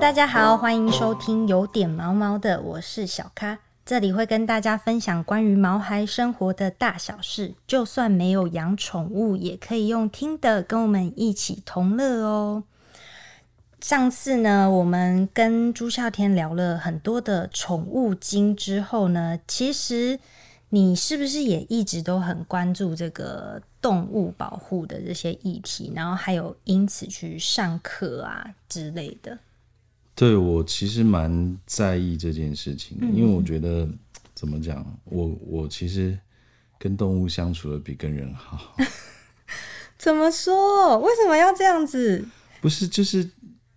大家好，欢迎收听有点毛毛的，我是小咖，这里会跟大家分享关于毛孩生活的大小事，就算没有养宠物，也可以用听的跟我们一起同乐哦。上次呢，我们跟朱孝天聊了很多的宠物经之后呢，其实你是不是也一直都很关注这个动物保护的这些议题，然后还有因此去上课啊之类的？对我其实蛮在意这件事情的，因为我觉得怎么讲，我我其实跟动物相处的比跟人好。怎么说？为什么要这样子？不是，就是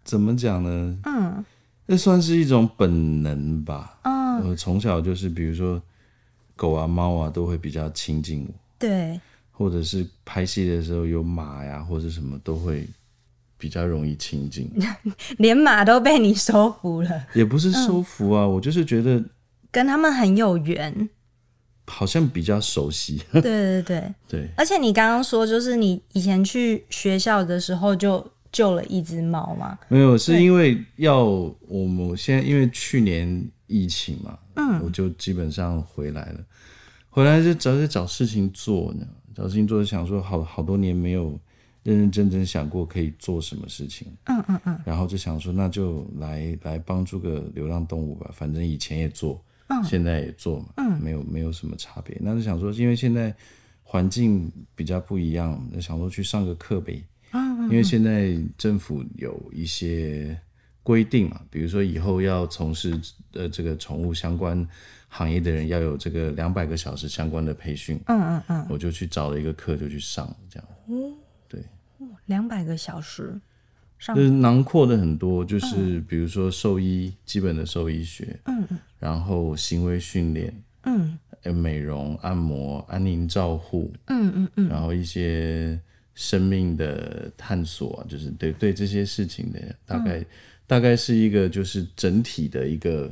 怎么讲呢？嗯，那算是一种本能吧。嗯，我从小就是，比如说狗啊、猫啊，都会比较亲近我。对，或者是拍戏的时候有马呀，或者什么都会比较容易亲近。连马都被你收服了，也不是收服啊，我就是觉得跟他们很有缘。好像比较熟悉。对对对 对，而且你刚刚说，就是你以前去学校的时候就救了一只猫嘛？没有，是因为要我们现在因为去年疫情嘛，嗯，我就基本上回来了，回来就找找事情做呢，找事情做，想说好好多年没有认认真真想过可以做什么事情，嗯嗯嗯，然后就想说那就来来帮助个流浪动物吧，反正以前也做，现在也做嘛，嗯，没有没有什么差别，那就想说因为现在环境比较不一样，那想说去上个课呗。因为现在政府有一些规定嘛，比如说以后要从事呃这个宠物相关行业的人要有这个两百个小时相关的培训。嗯嗯嗯，我就去找了一个课就去上，这样。两百个小时上就是囊括的很多，就是比如说兽医基本的兽医学，嗯嗯然后行为训练，嗯呃美容、按摩、安宁照护，嗯嗯嗯，然后一些生命的探索啊，就是对对这些事情的大概、大概是一个就是整体的一个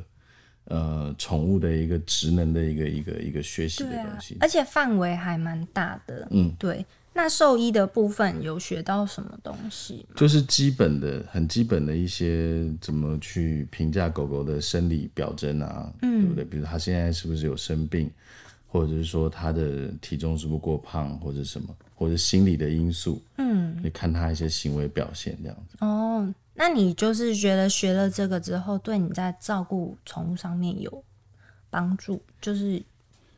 呃宠物的一个职能的一个一个一个学习的东西。，而且范围还蛮大的。嗯，对。那兽医的部分有学到什么东西？就是基本的很基本的一些怎么去评价狗狗的生理表征啊，嗯对不对？比如它现在是不是有生病，或者是说它的体重是不是过胖，或者什么，或者心理的因素，嗯，你看它一些行为表现这样子。哦，那你就是觉得学了这个之后，对你在照顾宠物上面有帮助？就是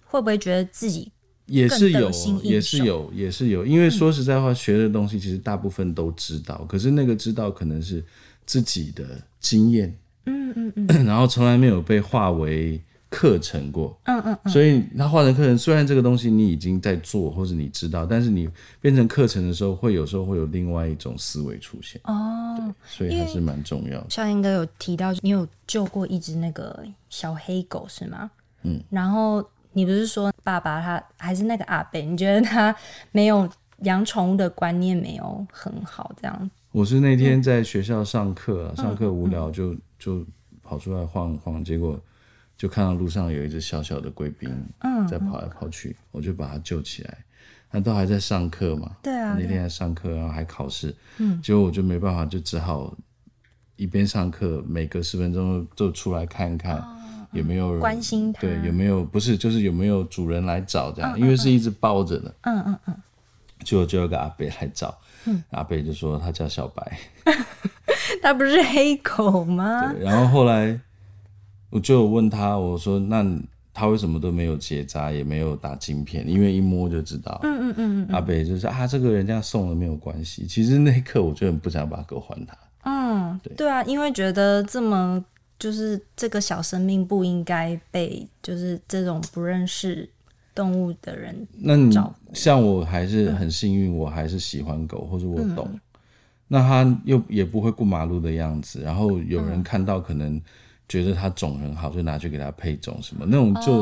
会不会觉得自己也是有也是有，也是有。因为说实在话，学的东西其实大部分都知道，可是那个知道可能是自己的经验，嗯嗯嗯 然后从来没有被化为课程过。嗯嗯嗯，所以它化成课程，虽然这个东西你已经在做，或者你知道，但是你变成课程的时候，会有时候会有另外一种思维出现，哦，所以还是蛮重要的。少英哥有提到你有救过一只那个小黑狗是吗？嗯，然后你不是说爸爸他还是那个阿贝，你觉得他没有养宠物的观念没有很好，这样我是那天在学校上课、啊，上课无聊就就跑出来晃一晃，结果就看到路上有一只小小的贵宾，嗯在跑来跑去，我就把它救起来。那都还在上课嘛，对啊那天还上课，然后还考试，嗯，结果我就没办法，就只好一边上课，每隔十分钟就出来看看。有没有人哦关心他对，有没有不是就是有没有主人来找这样？因为是一直抱着的，嗯嗯嗯，就就有个阿北来找，嗯阿北就说他叫小白，他不是黑狗吗？对，然后后来我就问他，我说那他为什么都没有结扎，也没有打晶片？因为一摸就知道。嗯嗯嗯阿北就说啊，这个人家送了没有关系。其实那一刻我就很不想把狗还他。嗯，对啊，因为觉得这么就是这个小生命不应该被就是这种不认识动物的人那你像我还是很幸运，我还是喜欢狗，或者我懂。那他又也不会过马路的样子，然后有人看到可能觉得它种很好，就拿去给它配种什么，那种就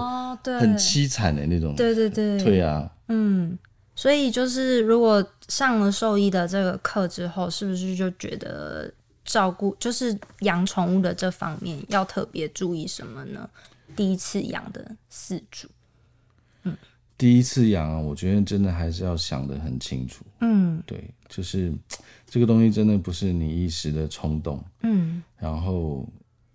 很凄惨的那种。对对对。对啊，嗯，所以就是如果上了兽医的这个课之后，是不是就觉得照顾就是养宠物的这方面要特别注意什么呢？第一次养的饲主，嗯第一次养啊，我觉得真的还是要想得很清楚。嗯对，就是这个东西真的不是你一时的冲动，嗯然后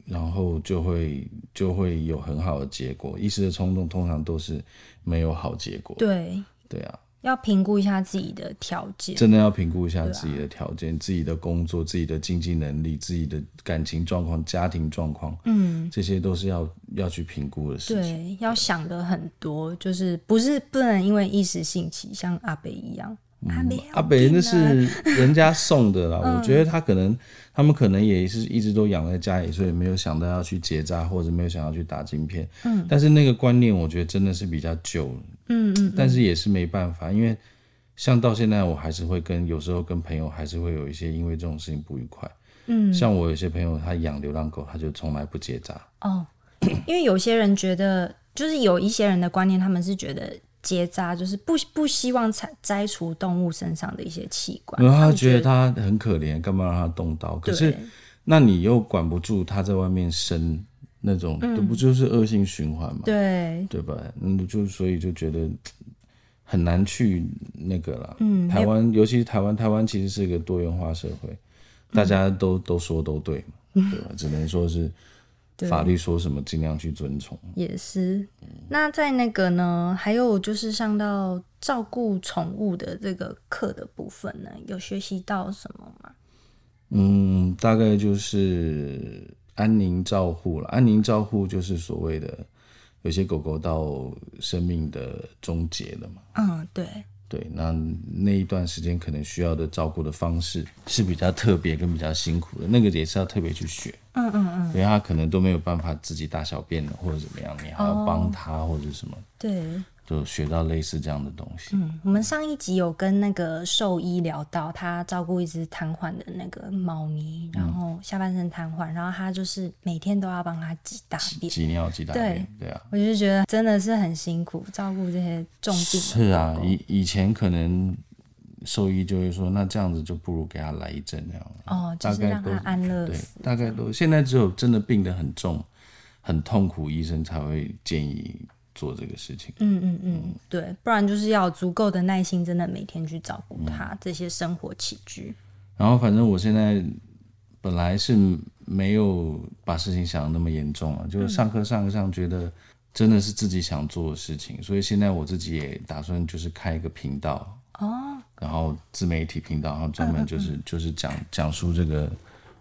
然后就会就会有很好的结果。一时的冲动通常都是没有好结果。对，对啊，要评估一下自己的条件。真的要评估一下自己的条件、自己的工作、自己的经济能力、自己的感情状况、家庭状况，嗯，这些都是要要去评估的事情。对，要想的很多，就是不是不能因为一时兴起，像阿北一样。阿北阿北那啊是人家送的啦，我觉得他可能他们可能也是一直都养在家里，所以没有想到要去结扎，或者没有想要去打晶片。嗯，但是那个观念我觉得真的是比较旧了。嗯嗯但是也是没办法，因为像到现在我还是会跟有时候跟朋友还是会有一些因为这种事情不愉快。嗯，像我有些朋友他养流浪狗，他就从来不结扎。哦，因为有些人觉得，就是有一些人的观念，他们是觉得结扎就是不不希望摘摘除动物身上的一些器官，然后他们觉得他很可怜，干嘛让他动刀？可是那你又管不住他在外面生那种，这不就是恶性循环吗？对对吧？嗯，就所以就觉得很难去那个了。嗯台湾尤其是台湾，台湾其实是一个多元化社会，大家都、都说都对嘛，对吧？只能说是法律说什么尽量去遵从。也是。那在那个呢，还有就是上到照顾宠物的这个课的部分呢，有学习到什么吗？嗯，大概就是安宁照护了。安宁照护就是所谓的有些狗狗到生命的终结了嘛。嗯，对，对，那那一段时间可能需要的照顾的方式是比较特别跟比较辛苦的，那个也是要特别去学。嗯嗯嗯，因为他可能都没有办法自己大小便了，或者怎么样，你还要帮他或者什么，对。就学到类似这样的东西。嗯，我们上一集有跟那个兽医聊到，他照顾一只瘫痪的那个猫咪，然后下半身瘫痪，然后他就是每天都要帮它挤大便。挤尿挤大便，对啊，我就觉得真的是很辛苦，照顾这些重病是啊以以前可能兽医就会说，那这样子就不如给他来一针那样。哦，就是让他安乐对死。，大概都现在只有真的病得很重、很痛苦，医生才会建议做这个事情。嗯嗯嗯，对，不然就是要有足够的耐心，真的每天去照顾他、这些生活起居。然后反正我现在本来是没有把事情想的那么严重啊，就是上课上课上，觉得真的是自己想做的事情，所以现在我自己也打算就是开一个频道，哦，然后自媒体频道，然后专门就是就是讲讲述这个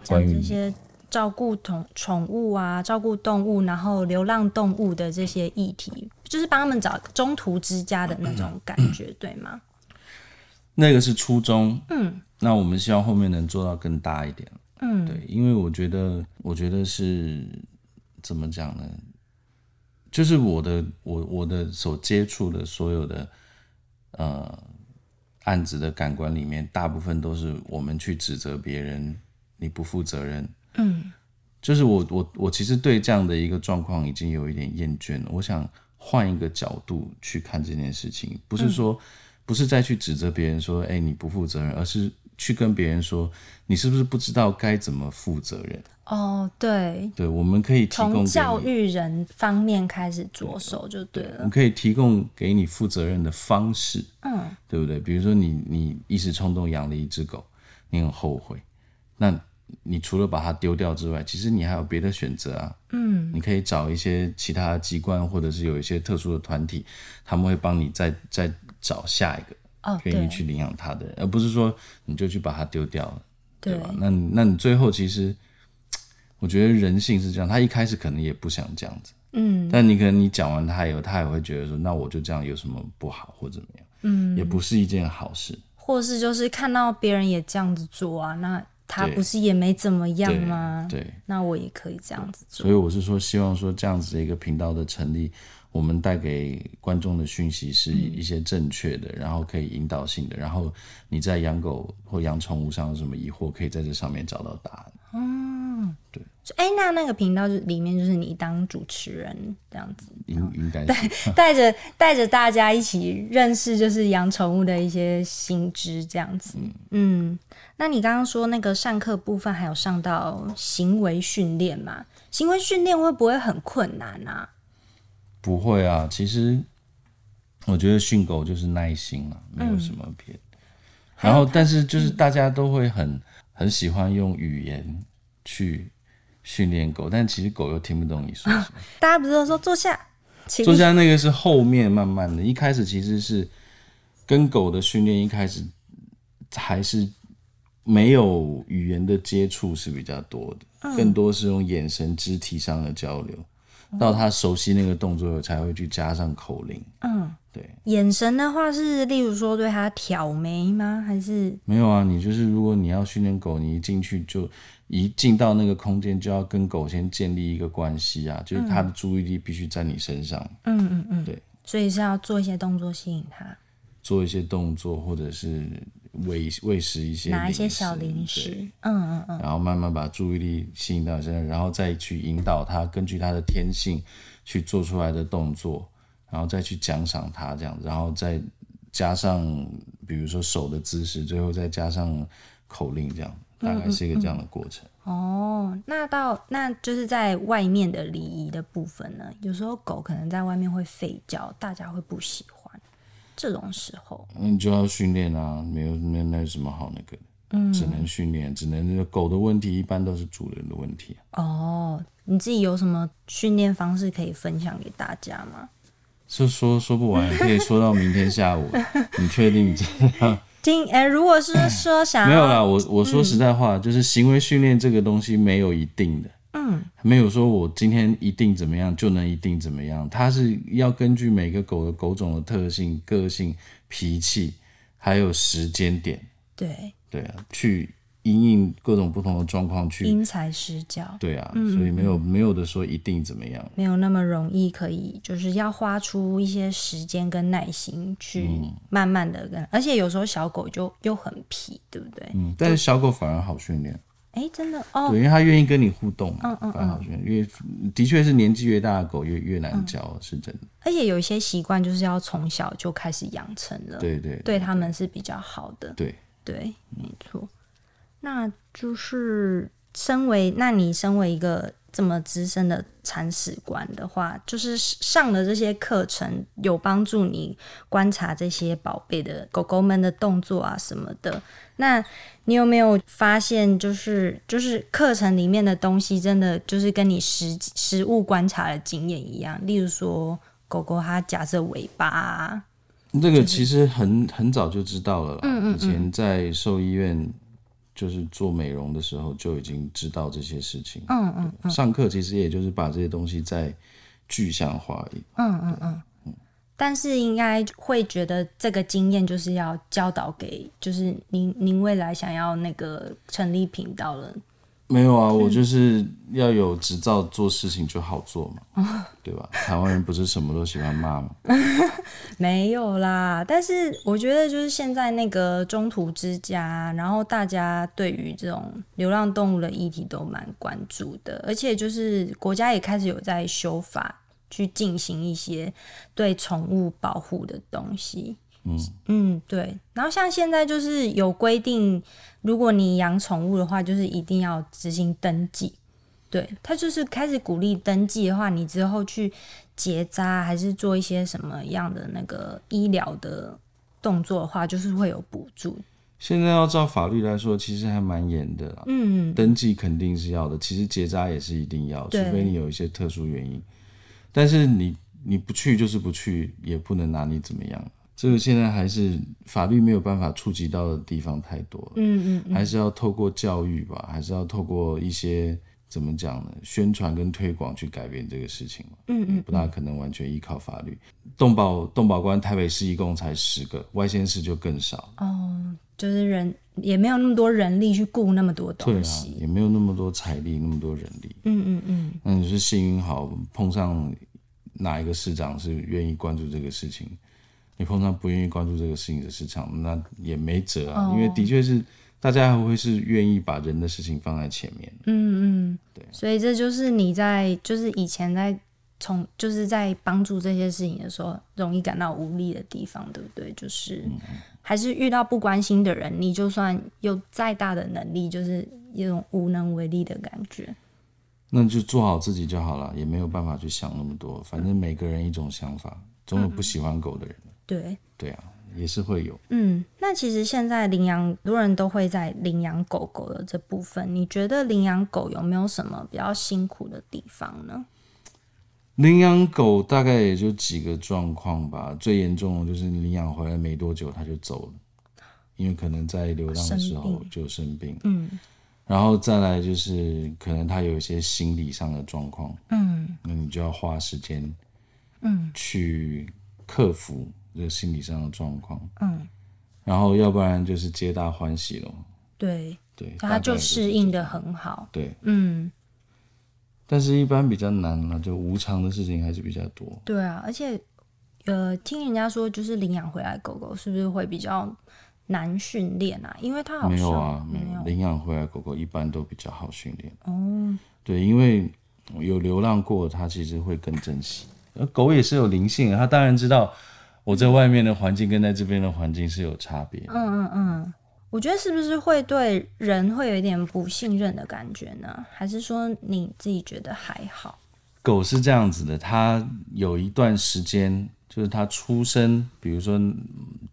关于这些照顾宠宠物啊，照顾动物，然后流浪动物的这些议题，就是帮他们找中途之家的那种感觉，对吗？那个是初衷，嗯那我们希望后面能做到更大一点。嗯，对，因为我觉得，我觉得是怎么讲呢？就是我的我我的所接触的所有的呃案子的感官里面，大部分都是我们去指责别人，你不负责任。嗯就是我我我其实对这样的一个状况已经有一点厌倦了，我想换一个角度去看这件事情，不是说、不是再去指责别人说，哎、你不负责任，而是去跟别人说，你是不是不知道该怎么负责任？哦，对，对，我们可以提供给从教，育人方面开始着手就对了我们。可以提供给你负责任的方式，嗯对不对？比如说你你一时冲动养了一只狗，你很后悔，那你除了把它丢掉之外，其实你还有别的选择啊。嗯。你可以找一些其他的机关，或者是有一些特殊的团体，他们会帮你再再找下一个愿意去领养它的人，而不是说你就去把它丢掉了，对对。吧？那你那你最后其实，我觉得人性是这样，他一开始可能也不想这样子，嗯。但你可能你讲完他以后，他也会觉得说，那我就这样有什么不好或怎么样，嗯，也不是一件好事。或是就是看到别人也这样子做啊，那他不是也没怎么样吗？对，那我也可以这样子做。所以我是说，希望说这样子的一个频道的成立，我们带给观众的讯息是一些正确的，然后可以引导性的，然后你在养狗或养宠物上有什么疑惑，可以在这上面找到答案。哎、那那个频道就里面就是你当主持人这样子，应应该是带着带着大家一起认识就是养宠物的一些新知这样子。嗯，那你刚刚说那个上课部分还有上到行为训练嘛？行为训练会不会很困难啊？不会啊。其实我觉得训狗就是耐心啊，没有什么别的。然后，但是就是大家都会很很喜欢用语言去训练狗，但其实狗又听不懂你说什么。大家不是都说坐下，请坐下那个是后面慢慢的，一开始其实是跟狗的训练，一开始还是没有语言的接触是比较多的，更多是用眼神、肢体上的交流。到他熟悉那个动作，才会去加上口令。嗯，对。眼神的话是，例如说对他挑眉吗？还是没有啊？你就是如果你要训练狗，你一进去就一进到那个空间，就要跟狗先建立一个关系啊，就是它的注意力必须在你身上。嗯嗯嗯，对。所以是要做一些动作吸引它，做一些动作，或者是喂喂食一些拿一些小零食。嗯嗯嗯，然后慢慢把注意力吸引到你身上，然后再去引导它，根据它的天性去做出来的动作，然后再去奖赏它这样子，然后再加上比如说手的姿势，最后再加上口令，这样大概是一个这样的过程。哦，那到那就是在外面的礼仪的部分呢，有时候狗可能在外面会吠叫，大家会不喜欢。这种时候，那你就要训练啊，没有那那有什么好那个的，嗯，只能训练，只能狗的问题一般都是主人的问题啊。哦，你自己有什么训练方式可以分享给大家吗？是说说不完，可以说到明天下午。你确定这样？今哎、如果是说想没有啦，我我说实在话，就是行为训练这个东西没有一定的，嗯，没有说我今天一定怎么样就能一定怎么样，它是要根据每个狗的狗种的特性、个性、脾气，还有时间点，对。对啊，去因应各种不同的状况去，因材施教，对啊，所以没有没有的说一定怎么样，没有那么容易可以，就是要花出一些时间跟耐心去嗯。慢慢的跟，而且有时候小狗就又很皮，对不对？嗯，但是小狗反而好训练，哎、真的？哦，对，因为它愿意跟你互动嘛，嗯嗯反而好训练，因为的确是年纪越大的狗越越难教，是真的，而且有一些习惯就是要从小就开始养成了，对对对。他们是比较好的。对。对，没错。那就是身为，那你身为一个这么资深的铲屎官的话，就是上了这些课程，有帮助你观察这些宝贝的狗狗们的动作啊什么的。那你有没有发现，就是就是课程里面的东西，真的就是跟你实实物观察的经验一样？例如说，狗狗它夹着尾巴、啊，这个其实很很早就知道了啦。以前在兽医院就是做美容的时候就已经知道这些事情。嗯嗯上课其实也就是把这些东西再具象化而已。嗯嗯嗯。但是应该会觉得这个经验就是要教导给，就是您您未来想要那个成立频道了，没有啊，我就是要有执照做事情就好做嘛，对吧？台湾人不是什么都喜欢骂吗？没有啦。但是我觉得就是现在那个中途之家，然后大家对于这种流浪动物的议题都蛮关注的，而且就是国家也开始有在修法，去进行一些对宠物保护的东西。嗯嗯，对。然后像现在就是有规定，如果你养宠物的话，就是一定要执行登记。对，他就是开始鼓励登记的话，你之后去结扎还是做一些什么样的那个医疗的动作的话，就是会有补助。现在要照法律来说，其实还蛮严的啦。嗯，登记肯定是要的，其实结扎也是一定要，除非你有一些特殊原因。但是你你不去就是不去，也不能拿你怎么样。这个现在还是法律没有办法触及到的地方太多了，嗯嗯还是要透过教育吧，还是要透过一些怎么讲呢？宣传跟推广去改变这个事情嘛。嗯嗯不大可能完全依靠法律。动保动保官台北市一共才十个，外县市就更少。哦，就是人也没有那么多人力去顾那么多对啊东西。，也没有那么多财力，那么多人力。嗯嗯嗯，那你是幸运好碰上哪一个市长是愿意关注这个事情？你碰上不愿意关注这个事情的市场，那也没辙啊。哦因为的确是大家还会是愿意把人的事情放在前面。嗯嗯，对所以这就是你在就是以前在从就是在帮助这些事情的时候，容易感到无力的地方，对不对？就是还是遇到不关心的人，你就算有再大的能力，就是一种无能为力的感觉。那就做好自己就好了，也没有办法去想那么多。反正每个人一种想法，总有不喜欢狗的人。对，对啊，也是会有。嗯，那其实现在领养，很多人都会在领养狗狗的这部分，你觉得领养狗有没有什么比较辛苦的地方呢？领养狗大概也就几个状况吧，最严重的就是你领养回来没多久它就走了，因为可能在流浪的时候就生病。嗯，然后再来就是可能它有一些心理上的状况。嗯，那你就要花时间，嗯，去克服这个心理上的状况。嗯，然后要不然就是皆大欢喜了。对对，它就适应的很好。对，嗯。但是，一般比较难了，就无常的事情还是比较多。对啊，而且，呃，听人家说，就是领养回来狗狗是不是会比较难训练啊？因为它好没有啊，没有领养回来狗狗一般都比较好训练。哦，对，因为有流浪过，它其实会更珍惜。而狗也是有灵性，它当然知道我在外面的环境跟在这边的环境是有差别。嗯嗯嗯。我觉得是不是会对人会有一点不信任的感觉呢？还是说你自己觉得还好？狗是这样子的，它有一段时间，就是它出生，比如说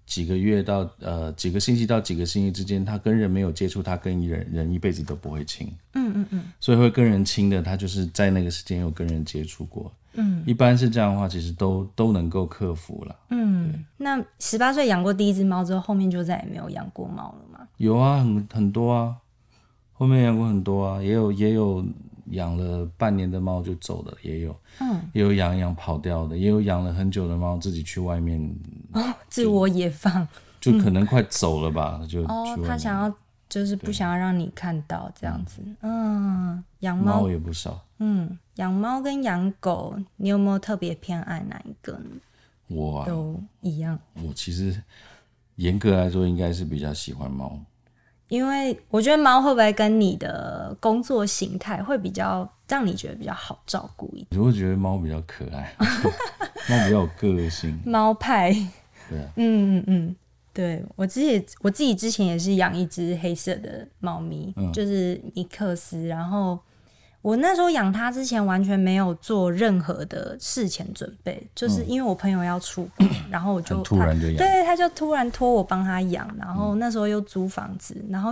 几个月到呃几个星期到几个星期之间，它跟人没有接触，它跟人人一辈子都不会亲。嗯嗯嗯。所以会跟人亲的，它就是在那个时间有跟人接触过。嗯，一般是这样的话，其实都都能够克服了。嗯，那十八岁养过第一只猫之后，后面就再也没有养过猫了吗？有啊，很很多啊，后面养过很多啊，也有也有养了半年的猫就走了，也有，嗯，也有养养跑掉的，也有养了很久的猫自己去外面哦，自我野放，就可能快走了吧，就哦，他想要。就是不想要让你看到这样子，嗯，养猫也不少，嗯，养猫跟养狗，你有没有特别偏爱哪一个呢？我都一样。我其实严格来说，应该是比较喜欢猫，因为我觉得猫会不会跟你的工作形态会比较让你觉得比较好照顾一点？你会觉得猫比较可爱，猫比较有个性，猫派，对，嗯嗯嗯。对我自己，我自己之前也是养一只黑色的猫咪，就是尼克斯。然后我那时候养它之前，完全没有做任何的事前准备，就是因为我朋友要出国，然后我就突然就养，对，他就突然托我帮他养。然后那时候又租房子，然后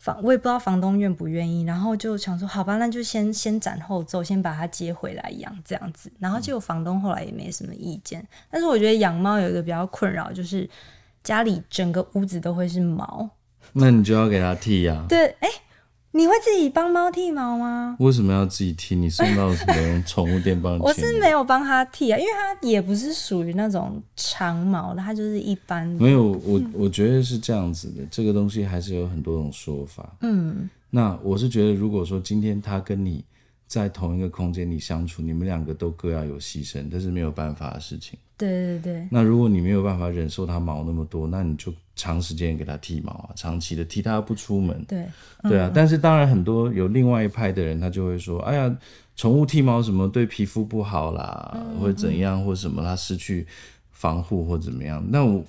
房我也不知道房东愿不愿意，然后就想说好吧，那就先先斩后奏，先把它接回来养这样子。然后结果房东后来也没什么意见。但是我觉得养猫有一个比较困扰，就是。家里整个屋子都会是毛，那你就要给它剃呀。对，哎，你会自己帮猫剃毛吗？为什么要自己剃？你送到什么宠物店帮？我是没有帮它剃啊，因为它也不是属于那种长毛的，它就是一般。没有，我我觉得是这样子的，这个东西还是有很多种说法。嗯，那我是觉得，如果说今天它跟你。在同一个空间里相处，你们两个都各要有牺牲，这是没有办法的事情。对对对。那如果你没有办法忍受它毛那么多，那你就长时间给它剃毛啊，长期的剃它不出门。对。对啊，但是当然很多有另外一派的人，他就会说：“哎呀，宠物剃毛什么对皮肤不好啦，或者怎样，或者什么，它失去防护或怎么样。”那我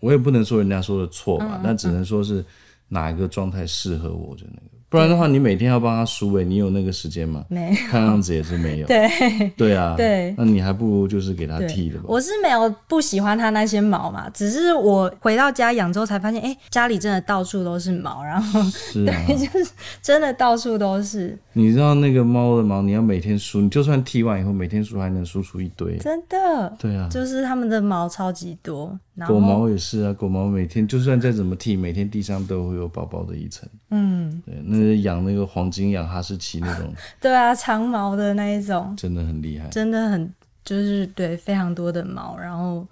我也不能说人家说的错吧，那只能说是哪一个状态适合我就那个。不然的话，你每天要帮他梳尾，你有那个时间吗？没，看样子也是没有。对，对啊，对，那你还不如就是给他剃了吧。我是没有不喜欢他那些毛嘛，只是我回到家养之后才发现，哎，家里真的到处都是毛，然后对，就是真的到处都是。你知道那个猫的毛，你要每天梳，你就算剃完以后每天梳，还能梳出一堆。真的。对啊，就是它们的毛超级多。狗毛也是啊，狗毛每天就算再怎么剃，每天地上都会有薄薄的一层。嗯，对，那养那个黄金养哈士奇那种，对啊，长毛的那一种，真的很厉害，真的很就是对非常多的毛，然后，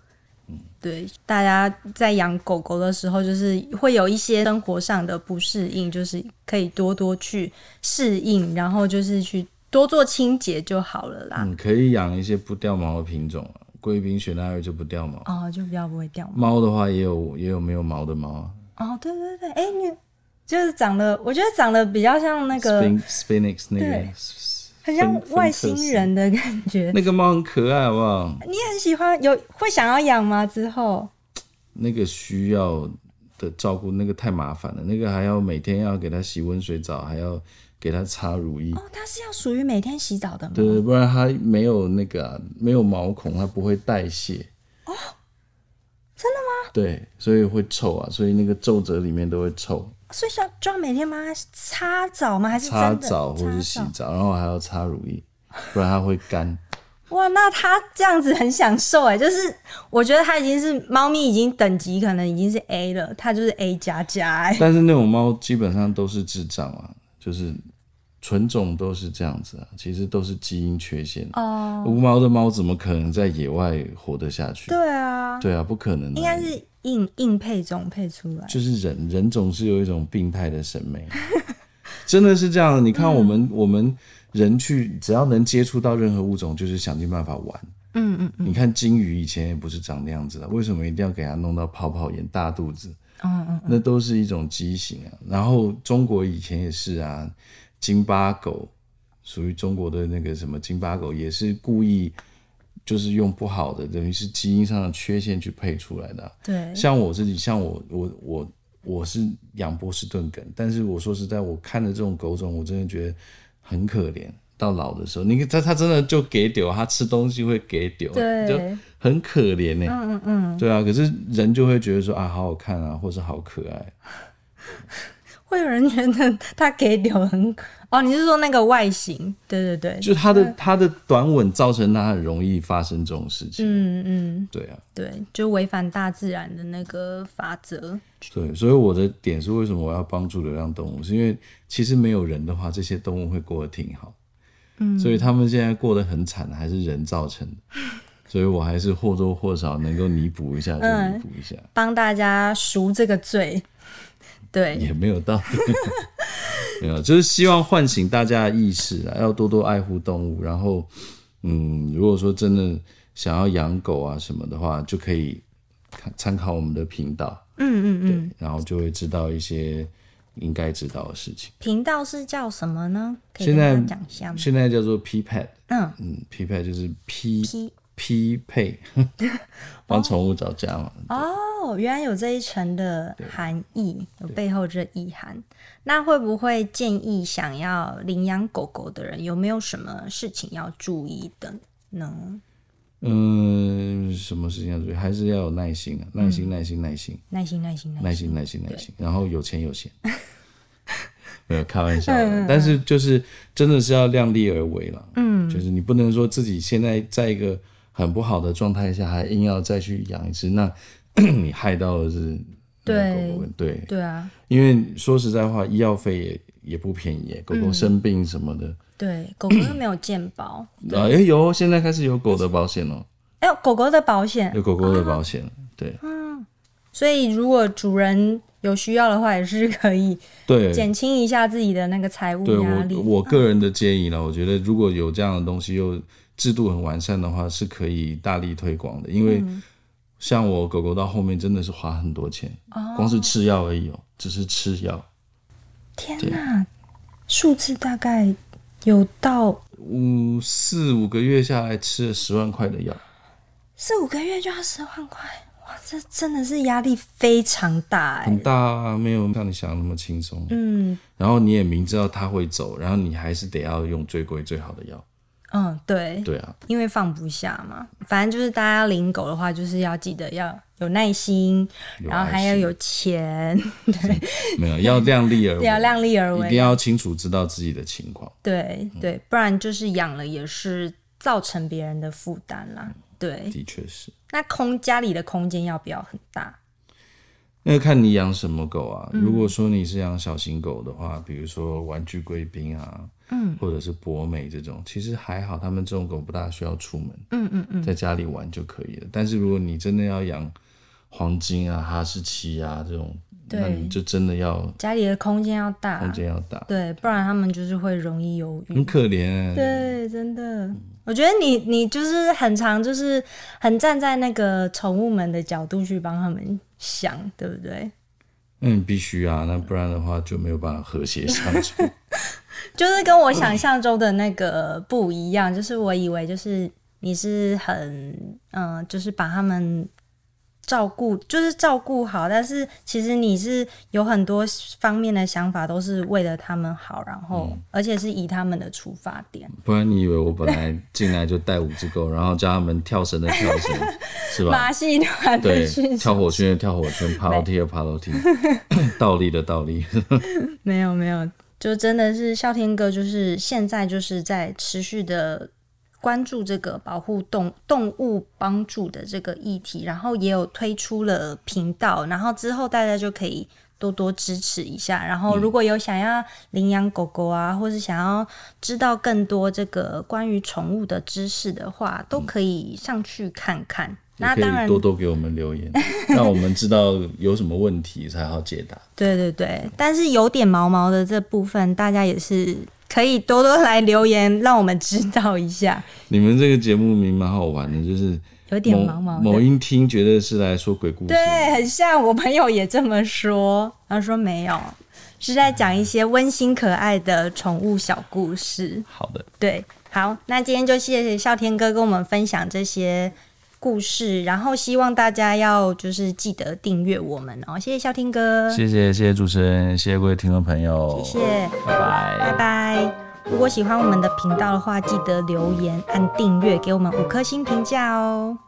嗯，对，大家在养狗狗的时候，就是会有一些生活上的不适应，就是可以多多去适应，然后就是去多做清洁就好了啦。嗯，可以养一些不掉毛的品种啊。贵宾雪纳瑞就不掉毛哦，就比较不会掉毛。猫的话也有也有没有毛的猫啊哦，对对对，哎，你就是长得，我觉得长得比较像那个 Sphinx 那个，很像外星人的感觉。那个猫很可爱，好不好？你很喜欢，有会想要养吗？之后那个需要的照顾，那个太麻烦了，那个还要每天要给它洗温水澡，还要。给它擦乳液哦，它是要属于每天洗澡的吗？对，不然它没有那个没有毛孔，它不会代谢。哦，真的吗？对，所以会臭啊，所以那个皱褶里面都会臭。所以要就要每天帮它擦澡吗？还是擦澡或者洗澡，然后还要擦乳液，不然它会干。哇，那它这样子很享受哎，就是我觉得它已经是猫咪，已经等级可能已经是 A 了，它就是 A 加加哎。但是那种猫基本上都是智障啊，就是纯种都是这样子啊，其实都是基因缺陷。哦，无毛的猫怎么可能在野外活得下去？对啊，对啊，不可能啊。应该是硬硬配种配出来。就是人人总是有一种病态的审美，真的是这样的。你看我们我们人去只要能接触到任何物种，就是想尽办法玩。嗯嗯嗯，你看金鱼以前也不是长那样子的，为什么一定要给它弄到泡泡眼、大肚子？嗯嗯，那都是一种畸形啊。然后中国以前也是啊，金巴狗属于中国的那个什么京巴狗，也是故意就是用不好的，等于是基因上的缺陷去配出来的啊、对，像我自己，像我我我我是养波士顿梗，但是我说实在，我看了这种狗种，我真的觉得很可怜。到老的时候，你看它它真的就给丢，它吃东西会给丢，对就很可怜呢。嗯嗯嗯，对啊，可是人就会觉得说啊，好好看啊，或是好可爱。会有人觉得它给丢很哦，你是说那个外形？对对对，就它的它的短吻造成它很容易发生这种事情。嗯嗯，对啊，对，就违反大自然的那个法则。对，所以我的点是为什么我要帮助流浪动物，是因为其实没有人的话，这些动物会过得挺好。嗯，所以他们现在过得很惨，还是人造成的。所以我还是或多或少能够弥补一下，就弥补一下，帮大家赎这个罪。对，也没有到，没有，就是希望唤醒大家的意识啊，要多多爱护动物。然后，嗯，如果说真的想要养狗啊什么的话，就可以看参考我们的频道，嗯嗯嗯，然后就会知道一些应该知道的事情。频道是叫什么呢？可以现在跟大家讲一下吗？现在叫做 P Pad，嗯嗯，P Pad 就是 P P P 配，帮宠物找家嘛。哦，原来有这一层的含义，有背后这意涵。那会不会建议想要领养狗狗的人，有没有什么事情要注意的呢？嗯，什么事情要注意？还是要有耐心啊，耐心，耐心，耐心。耐心，耐心，耐心，耐心，耐心，然后有钱有闲，没有开玩笑的，但是就是真的是要量力而为了，嗯，就是你不能说自己现在在一个很不好的状态下，还硬要再去养一只，那 你害到的是狗狗，对，对啊，因为说实在话，医药费也也不便宜，狗狗生病什么的，对，狗狗又没有健保，啊，也有，现在开始有狗的保险哦，哎、狗狗的保险，有狗狗的保险，对所以如果主人有需要的话，也是可以对，减轻一下自己的那个财务对压力。我我个人的建议呢，我觉得如果有这样的东西又制度很完善的话，是可以大力推广的。因为像我狗狗到后面真的是花很多钱，光是吃药而已哦，只是吃药，天哪，数字大概有到五四五个月下来吃了十万块的药，四五个月就要十万块，哇，这真的是压力非常大哎、很大啊，没有像你想的那么轻松。嗯。然后你也明知道它会走，然后你还是得要用最贵最好的药。嗯，对，对啊，因为放不下嘛。反正就是大家要领狗的话，就是要记得要有耐心，有然后还要有钱，对 没有要量力而为，要量力而为一定。要清楚知道自己的情况。对对，不然就是养了也是造成别人的负担啦。对，的确是。那空家里的空间要不要很大？那个看你养什么狗啊。嗯如果说你是养小型狗的话，比如说玩具贵宾啊，嗯，或者是博美这种，其实还好，他们这种狗不大需要出门，嗯嗯嗯，在家里玩就可以了。但是如果你真的要养黄金啊、哈士奇啊这种，那你就真的要家里的空间要大，空间要大，对，不然他们就是会容易犹豫。很可怜、啊。对，真的，我觉得你你就是很常就是很站在那个宠物们的角度去帮他们想，对不对？嗯，必须啊，那不然的话就没有办法和谐相处。就是跟我想象中的那个不一样，就是我以为就是你是很嗯、就是把他们照顾就是照顾好，但是其实你是有很多方面的想法，都是为了他们好，然后而且是以他们的出发点。不然你以为我本来进来就带五只狗，然后教他们跳绳的跳绳，是吧？马戏团对跳火圈的跳火圈，爬楼梯的爬楼梯，倒立的倒立。没有没有，就真的是笑天哥，就是现在就是在持续的关注这个保护动动物帮助的这个议题，然后也有推出了频道，然后之后大家就可以多多支持一下。然后如果有想要领养狗狗啊，或是想要知道更多这个关于宠物的知识的话，都可以上去看看。那可当然以多多给我们留言，让我们知道有什么问题才好解答。对对对，但是有点毛毛的这部分，大家也是可以多多来留言，让我们知道一下。你们这个节目名蛮好玩的，就是有点毛毛的某音听觉得是来说鬼故事，对，很像我朋友也这么说，他说没有，是在讲一些温馨可爱的宠物小故事。好的，对，好，那今天就谢谢笑天哥跟我们分享这些故事，然后希望大家要就是记得订阅我们哦，谢谢笑听哥，谢谢谢谢主持人，谢谢各位听众朋友，谢谢。拜拜拜拜。如果喜欢我们的频道的话，记得留言、按订阅，给我们五颗星评价哦。